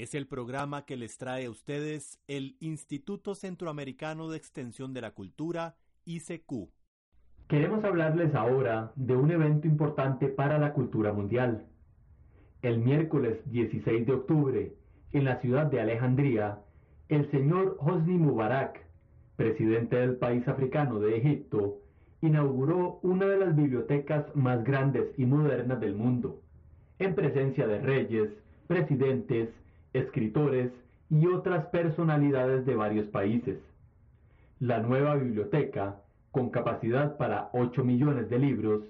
Es el programa que les trae a ustedes el Instituto Centroamericano de Extensión de la Cultura, ICQ. Queremos hablarles ahora de un evento importante para la cultura mundial. El miércoles 16 de octubre, en la ciudad de Alejandría, el señor Hosni Mubarak, presidente del país africano de Egipto, inauguró una de las bibliotecas más grandes y modernas del mundo, en presencia de reyes, presidentes, escritores y otras personalidades de varios países. La nueva biblioteca, con capacidad para 8 millones de libros,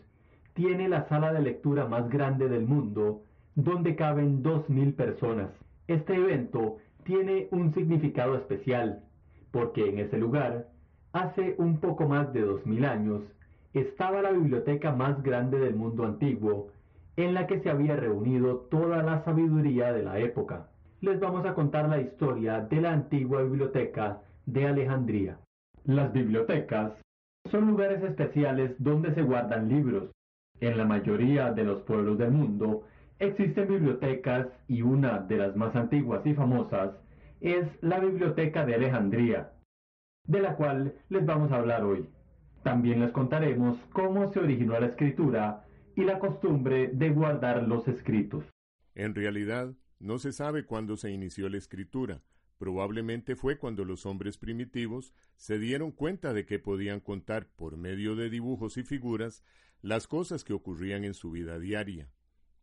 tiene la sala de lectura más grande del mundo, donde caben 2.000 personas. Este evento tiene un significado especial, porque en ese lugar, hace un poco más de 2.000 años, estaba la biblioteca más grande del mundo antiguo, en la que se había reunido toda la sabiduría de la época les vamos a contar la historia de la antigua biblioteca de Alejandría. Las bibliotecas son lugares especiales donde se guardan libros. En la mayoría de los pueblos del mundo existen bibliotecas y una de las más antiguas y famosas es la Biblioteca de Alejandría, de la cual les vamos a hablar hoy. También les contaremos cómo se originó la escritura y la costumbre de guardar los escritos. En realidad, no se sabe cuándo se inició la escritura. Probablemente fue cuando los hombres primitivos se dieron cuenta de que podían contar por medio de dibujos y figuras las cosas que ocurrían en su vida diaria.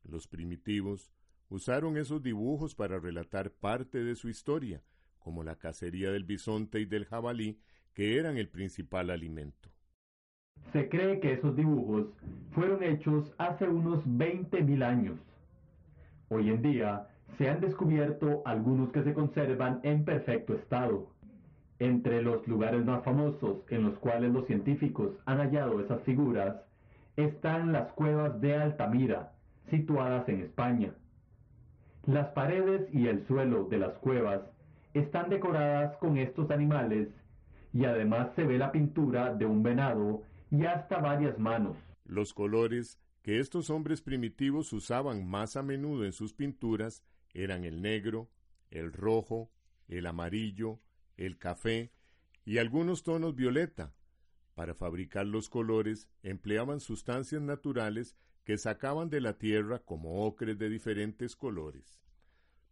Los primitivos usaron esos dibujos para relatar parte de su historia, como la cacería del bisonte y del jabalí, que eran el principal alimento. Se cree que esos dibujos fueron hechos hace unos veinte mil años. Hoy en día se han descubierto algunos que se conservan en perfecto estado. Entre los lugares más famosos en los cuales los científicos han hallado esas figuras están las cuevas de Altamira, situadas en España. Las paredes y el suelo de las cuevas están decoradas con estos animales y además se ve la pintura de un venado y hasta varias manos. Los colores que estos hombres primitivos usaban más a menudo en sus pinturas eran el negro, el rojo, el amarillo, el café y algunos tonos violeta. Para fabricar los colores empleaban sustancias naturales que sacaban de la tierra como ocres de diferentes colores.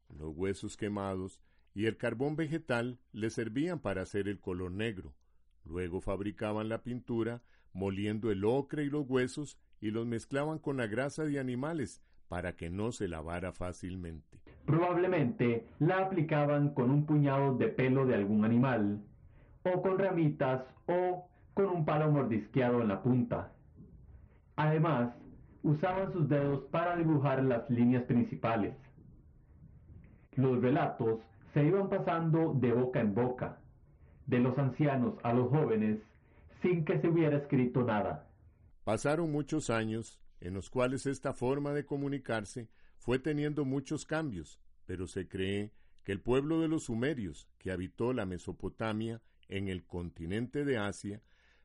Los huesos quemados y el carbón vegetal les servían para hacer el color negro. Luego fabricaban la pintura moliendo el ocre y los huesos y los mezclaban con la grasa de animales para que no se lavara fácilmente. Probablemente la aplicaban con un puñado de pelo de algún animal, o con ramitas, o con un palo mordisqueado en la punta. Además, usaban sus dedos para dibujar las líneas principales. Los relatos se iban pasando de boca en boca, de los ancianos a los jóvenes, sin que se hubiera escrito nada. Pasaron muchos años en los cuales esta forma de comunicarse fue teniendo muchos cambios, pero se cree que el pueblo de los sumerios, que habitó la Mesopotamia en el continente de Asia,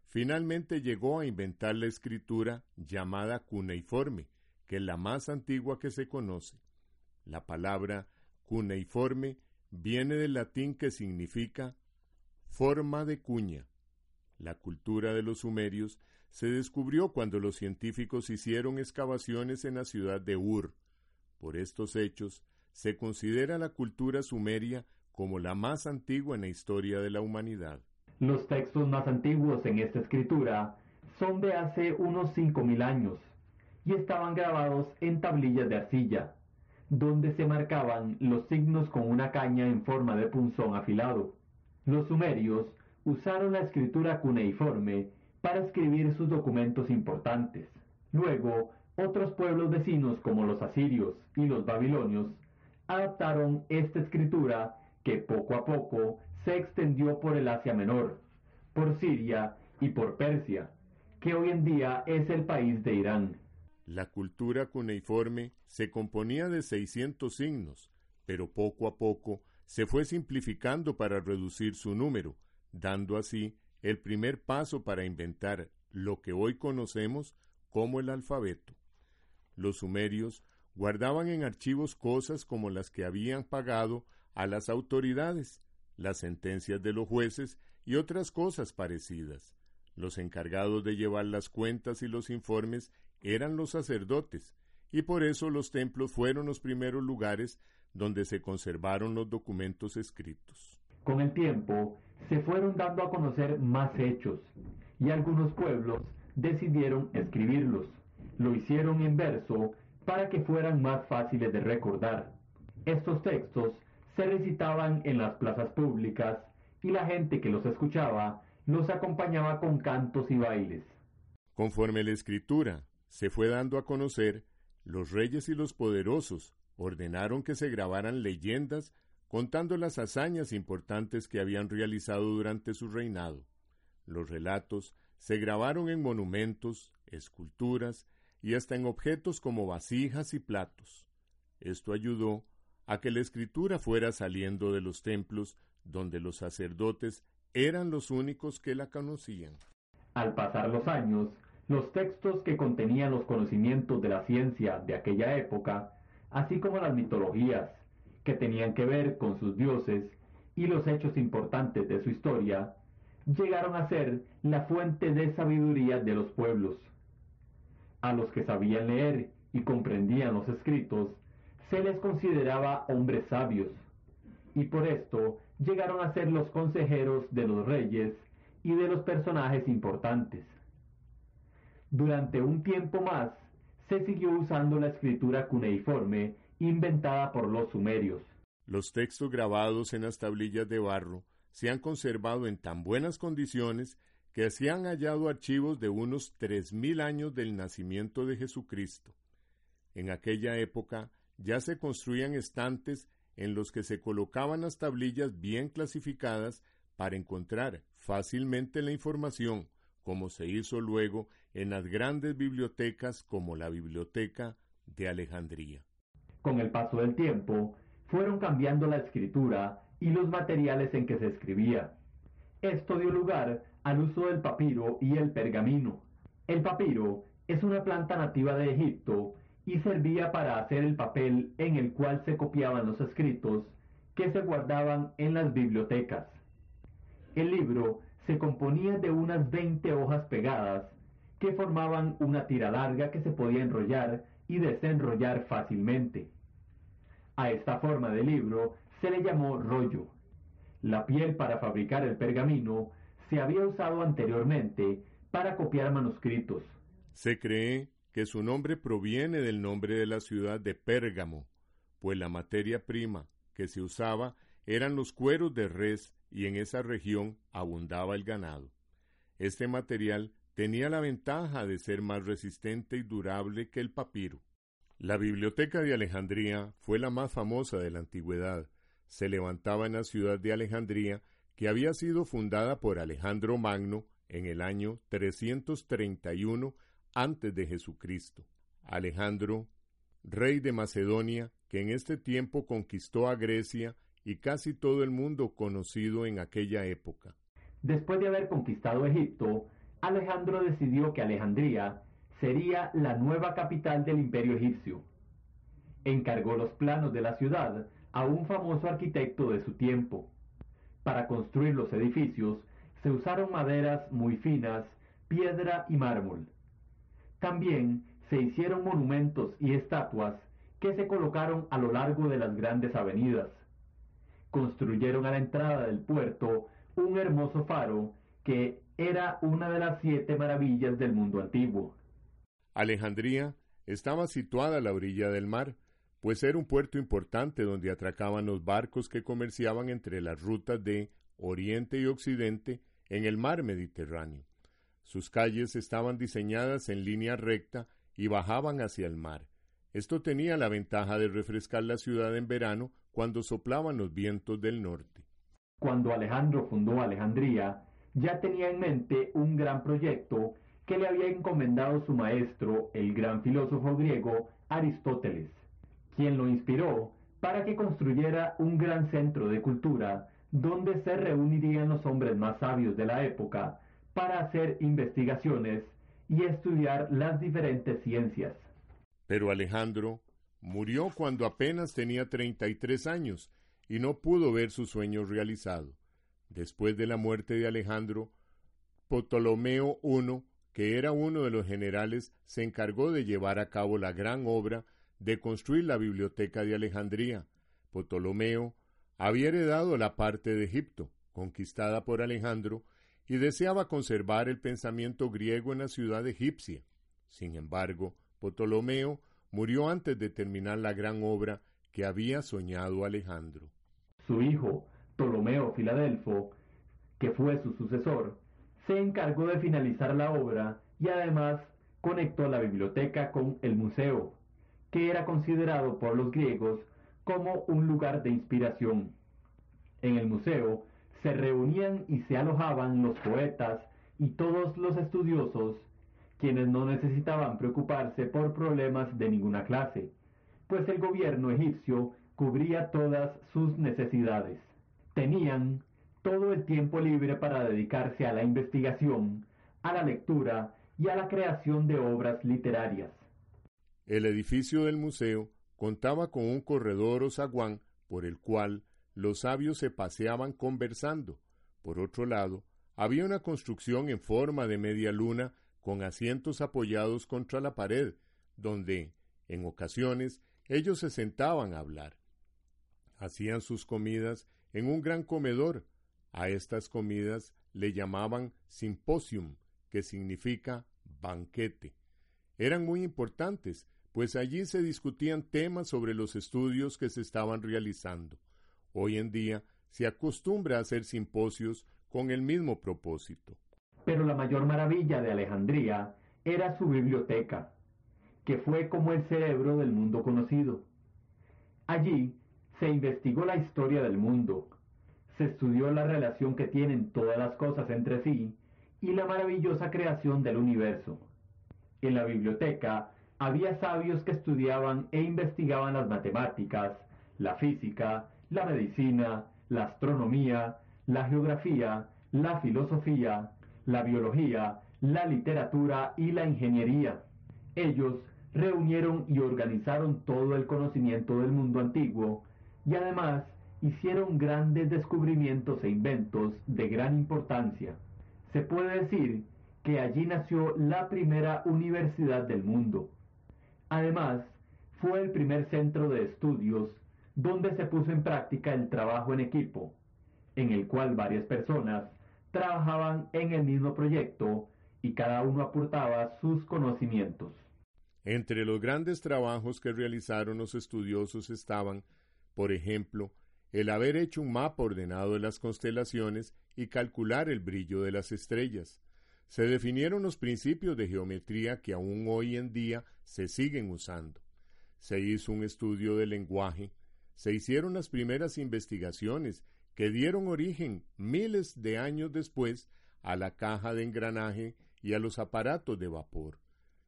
finalmente llegó a inventar la escritura llamada cuneiforme, que es la más antigua que se conoce. La palabra cuneiforme viene del latín que significa forma de cuña, La cultura de los sumerios se descubrió cuando los científicos hicieron excavaciones en la ciudad de Ur. Por estos hechos, se considera la cultura sumeria como la más antigua en la historia de la humanidad. Los textos más antiguos en esta escritura son de hace unos 5.000 años y estaban grabados en tablillas de arcilla, donde se marcaban los signos con una caña en forma de punzón afilado. Los sumerios usaron la escritura cuneiforme para escribir sus documentos importantes. Luego, otros pueblos vecinos como los asirios y los babilonios adaptaron esta escritura que poco a poco se extendió por el Asia Menor, por Siria y por Persia, que hoy en día es el país de Irán. La cultura cuneiforme se componía de 600 signos, pero poco a poco se fue simplificando para reducir su número, dando así el primer paso para inventar lo que hoy conocemos como el alfabeto. Los sumerios guardaban en archivos cosas como las que habían pagado a las autoridades, las sentencias de los jueces y otras cosas parecidas. Los encargados de llevar las cuentas y los informes eran los sacerdotes, y por eso los templos fueron los primeros lugares donde se conservaron los documentos escritos. Con el tiempo se fueron dando a conocer más hechos, y algunos pueblos decidieron escribirlos. Lo hicieron en verso para que fueran más fáciles de recordar. Estos textos se recitaban en las plazas públicas y la gente que los escuchaba los acompañaba con cantos y bailes. Conforme la escritura se fue dando a conocer, los reyes y los poderosos ordenaron que se grabaran leyendas contando las hazañas importantes que habían realizado durante su reinado. Los relatos se grabaron en monumentos, esculturas y hasta en objetos como vasijas y platos. Esto ayudó a que la escritura fuera saliendo de los templos donde los sacerdotes eran los únicos que la conocían. Al pasar los años, los textos que contenían los conocimientos de la ciencia de aquella época, así como las mitologías que tenían que ver con sus dioses y los hechos importantes de su historia, llegaron a ser la fuente de sabiduría de los pueblos. A los que sabían leer y comprendían los escritos, se les consideraba hombres sabios, y por esto llegaron a ser los consejeros de los reyes y de los personajes importantes. Durante un tiempo más, se siguió usando la escritura cuneiforme inventada por los sumerios. Los textos grabados en las tablillas de barro se han conservado en tan buenas condiciones que se han hallado archivos de unos tres mil años del nacimiento de Jesucristo. En aquella época ya se construían estantes en los que se colocaban las tablillas bien clasificadas para encontrar fácilmente la información, como se hizo luego en las grandes bibliotecas como la Biblioteca de Alejandría. Con el paso del tiempo, fueron cambiando la escritura y los materiales en que se escribía. Esto dio lugar al uso del papiro y el pergamino. El papiro es una planta nativa de Egipto y servía para hacer el papel en el cual se copiaban los escritos que se guardaban en las bibliotecas. El libro se componía de unas 20 hojas pegadas que formaban una tira larga que se podía enrollar y desenrollar fácilmente. A esta forma de libro se le llamó rollo. La piel para fabricar el pergamino se había usado anteriormente para copiar manuscritos. Se cree que su nombre proviene del nombre de la ciudad de Pérgamo, pues la materia prima que se usaba eran los cueros de res y en esa región abundaba el ganado. Este material tenía la ventaja de ser más resistente y durable que el papiro. La Biblioteca de Alejandría fue la más famosa de la antigüedad. Se levantaba en la ciudad de Alejandría, que había sido fundada por Alejandro Magno en el año 331 antes de Jesucristo. Alejandro, rey de Macedonia, que en este tiempo conquistó a Grecia y casi todo el mundo conocido en aquella época. Después de haber conquistado Egipto, Alejandro decidió que Alejandría sería la nueva capital del imperio egipcio. Encargó los planos de la ciudad a un famoso arquitecto de su tiempo. Para construir los edificios se usaron maderas muy finas, piedra y mármol. También se hicieron monumentos y estatuas que se colocaron a lo largo de las grandes avenidas. Construyeron a la entrada del puerto un hermoso faro que era una de las siete maravillas del mundo antiguo. Alejandría estaba situada a la orilla del mar, pues era un puerto importante donde atracaban los barcos que comerciaban entre las rutas de Oriente y Occidente en el mar Mediterráneo. Sus calles estaban diseñadas en línea recta y bajaban hacia el mar. Esto tenía la ventaja de refrescar la ciudad en verano cuando soplaban los vientos del norte. Cuando Alejandro fundó Alejandría, ya tenía en mente un gran proyecto que le había encomendado su maestro, el gran filósofo griego Aristóteles, quien lo inspiró para que construyera un gran centro de cultura donde se reunirían los hombres más sabios de la época para hacer investigaciones y estudiar las diferentes ciencias. Pero Alejandro murió cuando apenas tenía 33 años y no pudo ver su sueño realizado. Después de la muerte de Alejandro, Ptolomeo I, que era uno de los generales, se encargó de llevar a cabo la gran obra de construir la biblioteca de Alejandría. Ptolomeo había heredado la parte de Egipto, conquistada por Alejandro, y deseaba conservar el pensamiento griego en la ciudad egipcia. Sin embargo, Ptolomeo murió antes de terminar la gran obra que había soñado Alejandro. Su hijo, Ptolomeo Filadelfo, que fue su sucesor, se encargó de finalizar la obra y además conectó la biblioteca con el museo, que era considerado por los griegos como un lugar de inspiración. En el museo se reunían y se alojaban los poetas y todos los estudiosos, quienes no necesitaban preocuparse por problemas de ninguna clase, pues el gobierno egipcio cubría todas sus necesidades. Tenían todo el tiempo libre para dedicarse a la investigación, a la lectura y a la creación de obras literarias. El edificio del museo contaba con un corredor o zaguán por el cual los sabios se paseaban conversando. Por otro lado, había una construcción en forma de media luna con asientos apoyados contra la pared, donde, en ocasiones, ellos se sentaban a hablar. Hacían sus comidas en un gran comedor. A estas comidas le llamaban simposium, que significa banquete. Eran muy importantes, pues allí se discutían temas sobre los estudios que se estaban realizando. Hoy en día se acostumbra a hacer simposios con el mismo propósito. Pero la mayor maravilla de Alejandría era su biblioteca, que fue como el cerebro del mundo conocido. Allí se investigó la historia del mundo, se estudió la relación que tienen todas las cosas entre sí y la maravillosa creación del universo. En la biblioteca había sabios que estudiaban e investigaban las matemáticas, la física, la medicina, la astronomía, la geografía, la filosofía, la biología, la literatura y la ingeniería. Ellos reunieron y organizaron todo el conocimiento del mundo antiguo y además hicieron grandes descubrimientos e inventos de gran importancia. Se puede decir que allí nació la primera universidad del mundo. Además, fue el primer centro de estudios donde se puso en práctica el trabajo en equipo, en el cual varias personas trabajaban en el mismo proyecto y cada uno aportaba sus conocimientos. Entre los grandes trabajos que realizaron los estudiosos estaban, por ejemplo, el haber hecho un mapa ordenado de las constelaciones y calcular el brillo de las estrellas, se definieron los principios de geometría que aún hoy en día se siguen usando. Se hizo un estudio del lenguaje, se hicieron las primeras investigaciones que dieron origen miles de años después a la caja de engranaje y a los aparatos de vapor.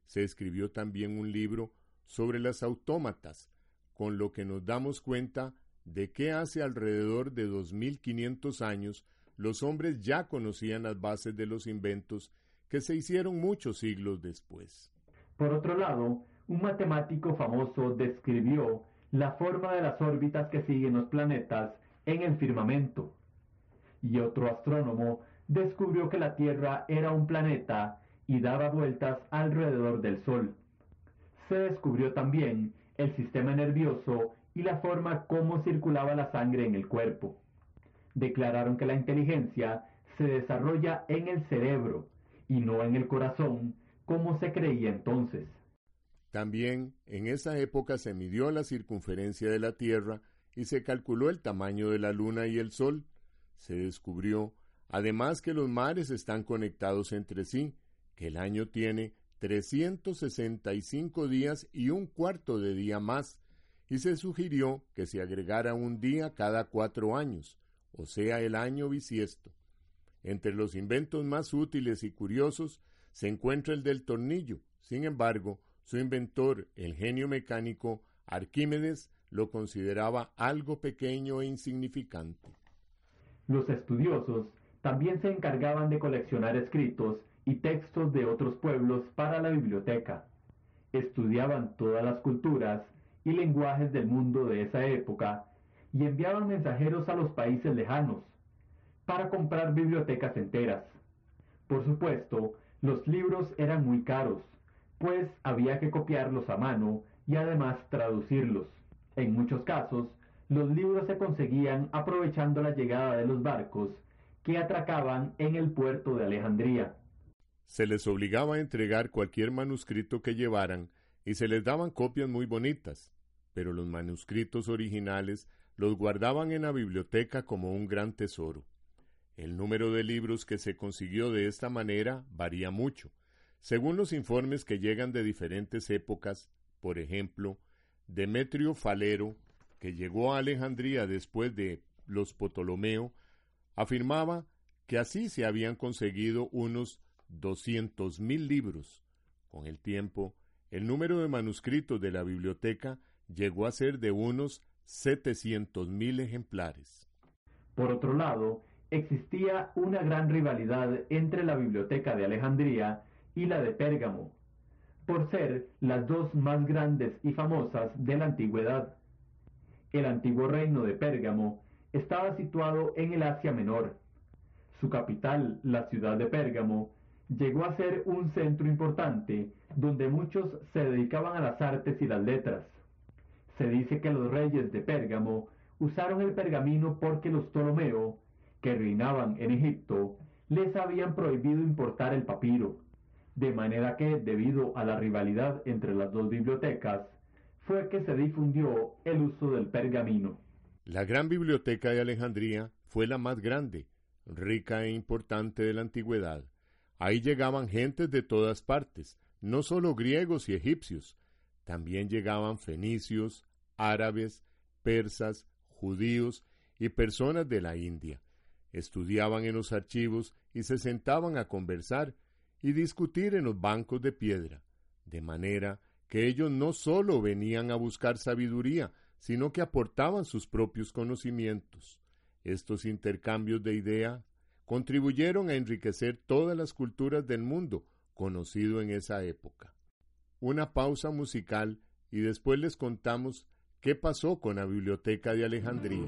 Se escribió también un libro sobre las autómatas, con lo que nos damos cuenta de que hace alrededor de dos mil quinientos años los hombres ya conocían las bases de los inventos que se hicieron muchos siglos después. Por otro lado, un matemático famoso describió la forma de las órbitas que siguen los planetas en el firmamento. Y otro astrónomo descubrió que la Tierra era un planeta y daba vueltas alrededor del Sol. Se descubrió también el sistema nervioso y la forma como circulaba la sangre en el cuerpo. Declararon que la inteligencia se desarrolla en el cerebro y no en el corazón, como se creía entonces. También en esa época se midió la circunferencia de la Tierra y se calculó el tamaño de la Luna y el Sol. Se descubrió, además, que los mares están conectados entre sí, que el año tiene 365 días y un cuarto de día más, y se sugirió que se agregara un día cada cuatro años, o sea, el año bisiesto. Entre los inventos más útiles y curiosos se encuentra el del tornillo. Sin embargo, su inventor, el genio mecánico Arquímedes, lo consideraba algo pequeño e insignificante. Los estudiosos también se encargaban de coleccionar escritos y textos de otros pueblos para la biblioteca. Estudiaban todas las culturas y lenguajes del mundo de esa época y enviaban mensajeros a los países lejanos para comprar bibliotecas enteras. Por supuesto, los libros eran muy caros, pues había que copiarlos a mano y además traducirlos. En muchos casos, los libros se conseguían aprovechando la llegada de los barcos que atracaban en el puerto de Alejandría. Se les obligaba a entregar cualquier manuscrito que llevaran y se les daban copias muy bonitas, pero los manuscritos originales los guardaban en la biblioteca como un gran tesoro. El número de libros que se consiguió de esta manera varía mucho. Según los informes que llegan de diferentes épocas, por ejemplo, Demetrio Falero, que llegó a Alejandría después de los Ptolomeo, afirmaba que así se habían conseguido unos doscientos mil libros. Con el tiempo, el número de manuscritos de la biblioteca llegó a ser de unos setecientos mil ejemplares. Por otro lado, existía una gran rivalidad entre la biblioteca de Alejandría y la de Pérgamo, por ser las dos más grandes y famosas de la antigüedad. El antiguo reino de Pérgamo estaba situado en el Asia Menor. Su capital, la ciudad de Pérgamo, llegó a ser un centro importante donde muchos se dedicaban a las artes y las letras. Se dice que los reyes de Pérgamo usaron el pergamino porque los Ptolomeo, que reinaban en Egipto, les habían prohibido importar el papiro de manera que, debido a la rivalidad entre las dos bibliotecas, fue que se difundió el uso del pergamino. La gran biblioteca de Alejandría fue la más grande, rica e importante de la antigüedad. Ahí llegaban gentes de todas partes, no solo griegos y egipcios, también llegaban fenicios, árabes, persas, judíos y personas de la India. Estudiaban en los archivos y se sentaban a conversar y discutir en los bancos de piedra, de manera que ellos no sólo venían a buscar sabiduría, sino que aportaban sus propios conocimientos. Estos intercambios de idea contribuyeron a enriquecer todas las culturas del mundo conocido en esa época. Una pausa musical y después les contamos qué pasó con la Biblioteca de Alejandría.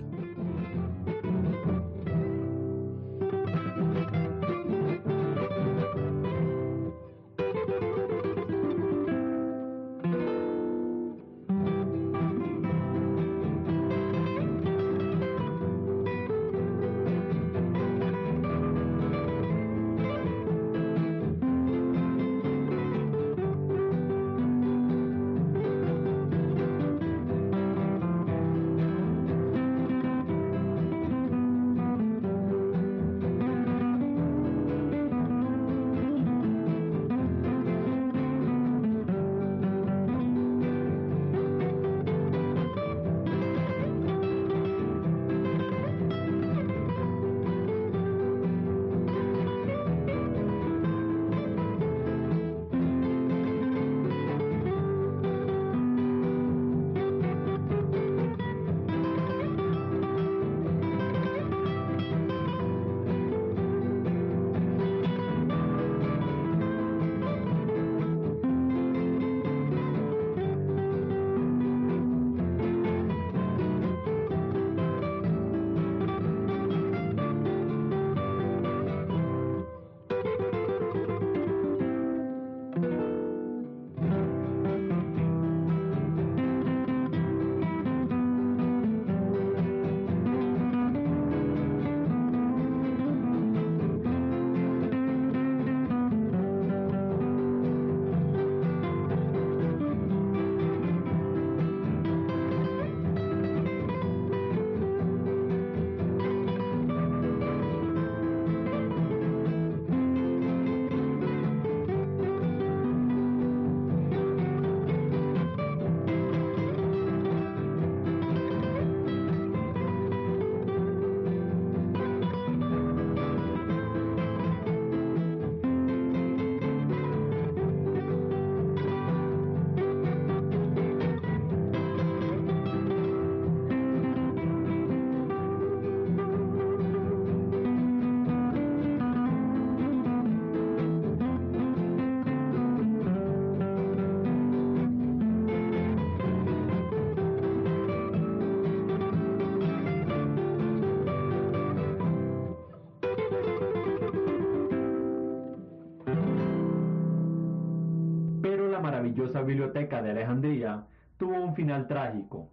Biblioteca de Alejandría tuvo un final trágico,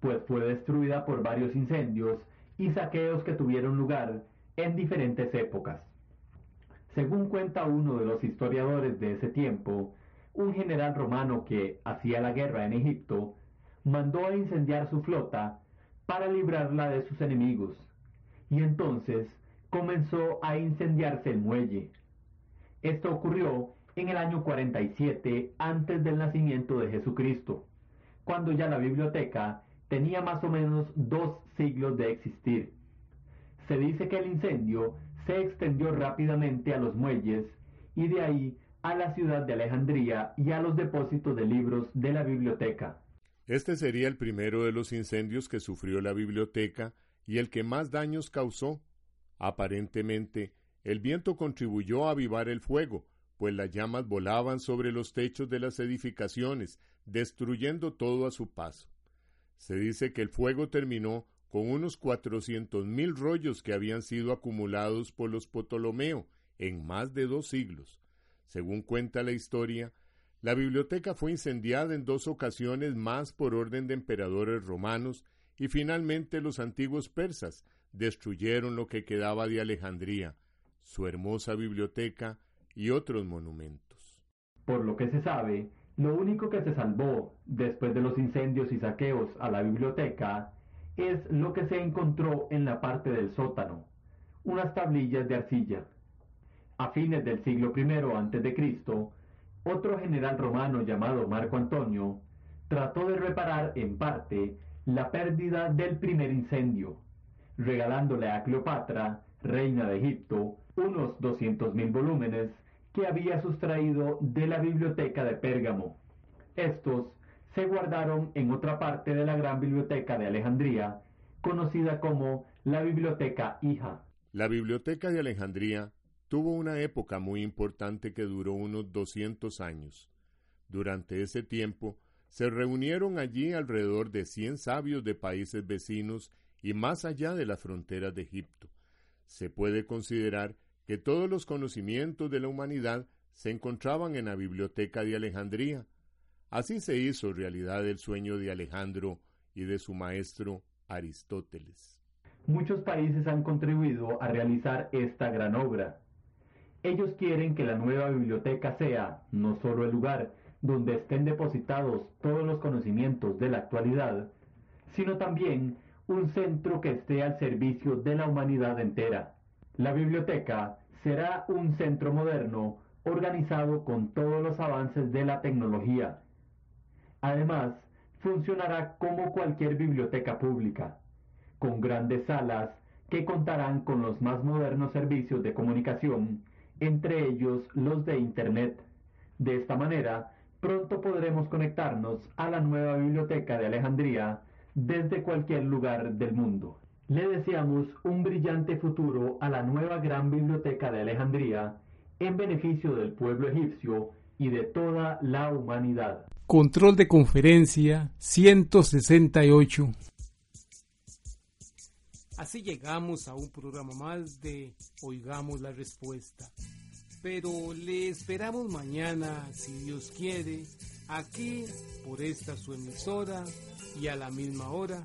pues fue destruida por varios incendios y saqueos que tuvieron lugar en diferentes épocas. Según cuenta uno de los historiadores de ese tiempo, un general romano que hacía la guerra en Egipto mandó a incendiar su flota para librarla de sus enemigos, y entonces comenzó a incendiarse el muelle. Esto ocurrió en el año 47 antes del nacimiento de Jesucristo, cuando ya la biblioteca tenía más o menos dos siglos de existir. Se dice que el incendio se extendió rápidamente a los muelles y de ahí a la ciudad de Alejandría y a los depósitos de libros de la biblioteca. Este sería el primero de los incendios que sufrió la biblioteca y el que más daños causó. Aparentemente, el viento contribuyó a avivar el fuego, pues las llamas volaban sobre los techos de las edificaciones, destruyendo todo a su paso. Se dice que el fuego terminó con unos cuatrocientos mil rollos que habían sido acumulados por los Ptolomeo en más de dos siglos. Según cuenta la historia, la biblioteca fue incendiada en dos ocasiones más por orden de emperadores romanos y finalmente los antiguos persas destruyeron lo que quedaba de Alejandría, su hermosa biblioteca y otros monumentos. Por lo que se sabe, lo único que se salvó después de los incendios y saqueos a la biblioteca es lo que se encontró en la parte del sótano, unas tablillas de arcilla. A fines del siglo I a.C., otro general romano llamado Marco Antonio trató de reparar en parte la pérdida del primer incendio, regalándole a Cleopatra, reina de Egipto, unos 200.000 volúmenes que había sustraído de la biblioteca de Pérgamo. Estos se guardaron en otra parte de la gran biblioteca de Alejandría, conocida como la Biblioteca Hija. La Biblioteca de Alejandría tuvo una época muy importante que duró unos 200 años. Durante ese tiempo se reunieron allí alrededor de 100 sabios de países vecinos y más allá de las fronteras de Egipto. Se puede considerar que todos los conocimientos de la humanidad se encontraban en la Biblioteca de Alejandría, Así se hizo realidad el sueño de Alejandro y de su maestro Aristóteles. Muchos países han contribuido a realizar esta gran obra. Ellos quieren que la nueva biblioteca sea no solo el lugar donde estén depositados todos los conocimientos de la actualidad, sino también un centro que esté al servicio de la humanidad entera. La biblioteca será un centro moderno organizado con todos los avances de la tecnología, Además, funcionará como cualquier biblioteca pública, con grandes salas que contarán con los más modernos servicios de comunicación, entre ellos los de Internet. De esta manera, pronto podremos conectarnos a la nueva biblioteca de Alejandría desde cualquier lugar del mundo. Le deseamos un brillante futuro a la nueva gran biblioteca de Alejandría en beneficio del pueblo egipcio y de toda la humanidad. Control de conferencia 168. Así llegamos a un programa más de Oigamos la Respuesta. Pero le esperamos mañana, si Dios quiere, aquí por esta su emisora y a la misma hora.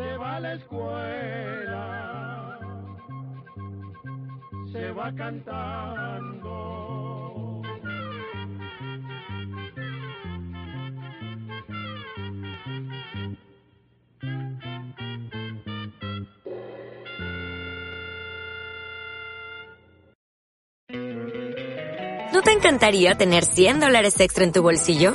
Se va a la escuela, se va cantando. ¿No te encantaría tener 100 dólares extra en tu bolsillo?